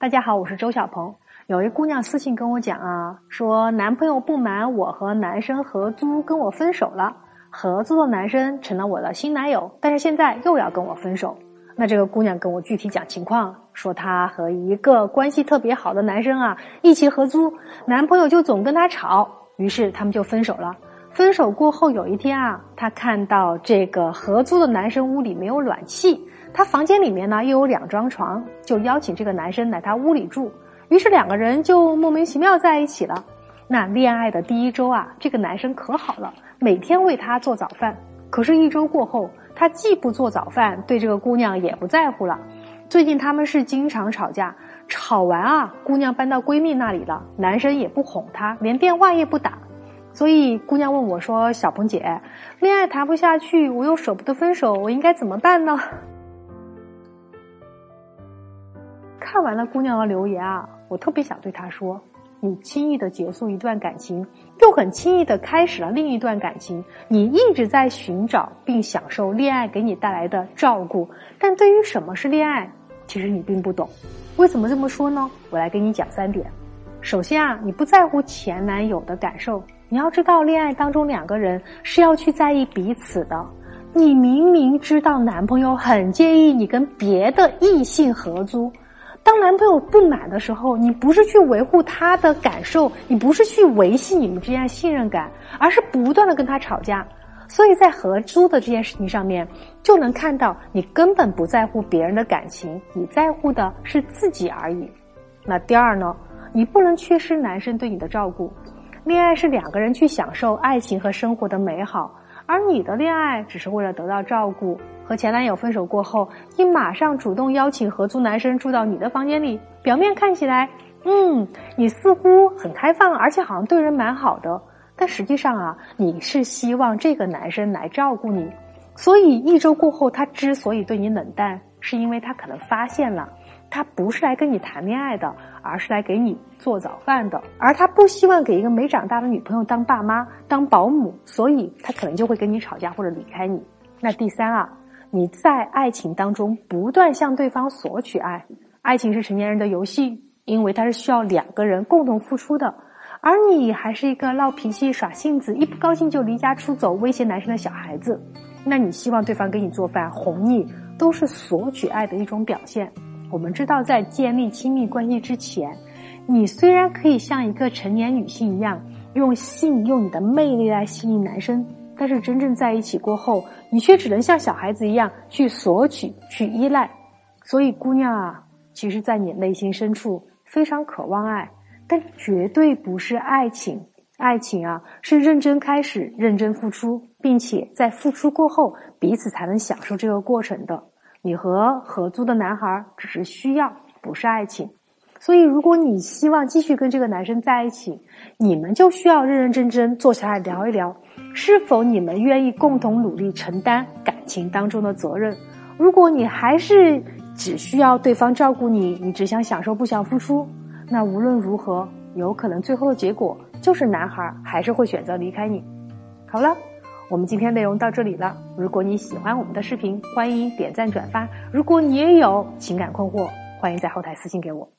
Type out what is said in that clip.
大家好，我是周小鹏。有一姑娘私信跟我讲啊，说男朋友不满我和男生合租，跟我分手了。合租的男生成了我的新男友，但是现在又要跟我分手。那这个姑娘跟我具体讲情况，说她和一个关系特别好的男生啊一起合租，男朋友就总跟她吵，于是他们就分手了。分手过后有一天啊，她看到这个合租的男生屋里没有暖气。她房间里面呢又有两张床，就邀请这个男生来她屋里住，于是两个人就莫名其妙在一起了。那恋爱的第一周啊，这个男生可好了，每天为她做早饭。可是，一周过后，他既不做早饭，对这个姑娘也不在乎了。最近他们是经常吵架，吵完啊，姑娘搬到闺蜜那里了，男生也不哄她，连电话也不打。所以姑娘问我说：“小鹏姐，恋爱谈不下去，我又舍不得分手，我应该怎么办呢？”看完了姑娘的留言啊，我特别想对她说：你轻易的结束一段感情，又很轻易的开始了另一段感情。你一直在寻找并享受恋爱给你带来的照顾，但对于什么是恋爱，其实你并不懂。为什么这么说呢？我来给你讲三点。首先啊，你不在乎前男友的感受。你要知道，恋爱当中两个人是要去在意彼此的。你明明知道男朋友很介意你跟别的异性合租。当男朋友不满的时候，你不是去维护他的感受，你不是去维系你们之间的信任感，而是不断的跟他吵架。所以在合租的这件事情上面，就能看到你根本不在乎别人的感情，你在乎的是自己而已。那第二呢，你不能缺失男生对你的照顾。恋爱是两个人去享受爱情和生活的美好。而你的恋爱只是为了得到照顾。和前男友分手过后，你马上主动邀请合租男生住到你的房间里，表面看起来，嗯，你似乎很开放，而且好像对人蛮好的。但实际上啊，你是希望这个男生来照顾你。所以一周过后，他之所以对你冷淡，是因为他可能发现了。他不是来跟你谈恋爱的，而是来给你做早饭的。而他不希望给一个没长大的女朋友当爸妈、当保姆，所以他可能就会跟你吵架或者离开你。那第三啊，你在爱情当中不断向对方索取爱，爱情是成年人的游戏，因为它是需要两个人共同付出的。而你还是一个闹脾气、耍性子、一不高兴就离家出走、威胁男生的小孩子，那你希望对方给你做饭、哄你，都是索取爱的一种表现。我们知道，在建立亲密关系之前，你虽然可以像一个成年女性一样用性、用你的魅力来吸引男生，但是真正在一起过后，你却只能像小孩子一样去索取、去依赖。所以，姑娘啊，其实，在你内心深处非常渴望爱，但绝对不是爱情。爱情啊，是认真开始、认真付出，并且在付出过后，彼此才能享受这个过程的。你和合租的男孩只是需要，不是爱情。所以，如果你希望继续跟这个男生在一起，你们就需要认认真真坐下来聊一聊，是否你们愿意共同努力承担感情当中的责任。如果你还是只需要对方照顾你，你只想享受不想付出，那无论如何，有可能最后的结果就是男孩还是会选择离开你。好了。我们今天内容到这里了。如果你喜欢我们的视频，欢迎点赞转发。如果你也有情感困惑，欢迎在后台私信给我。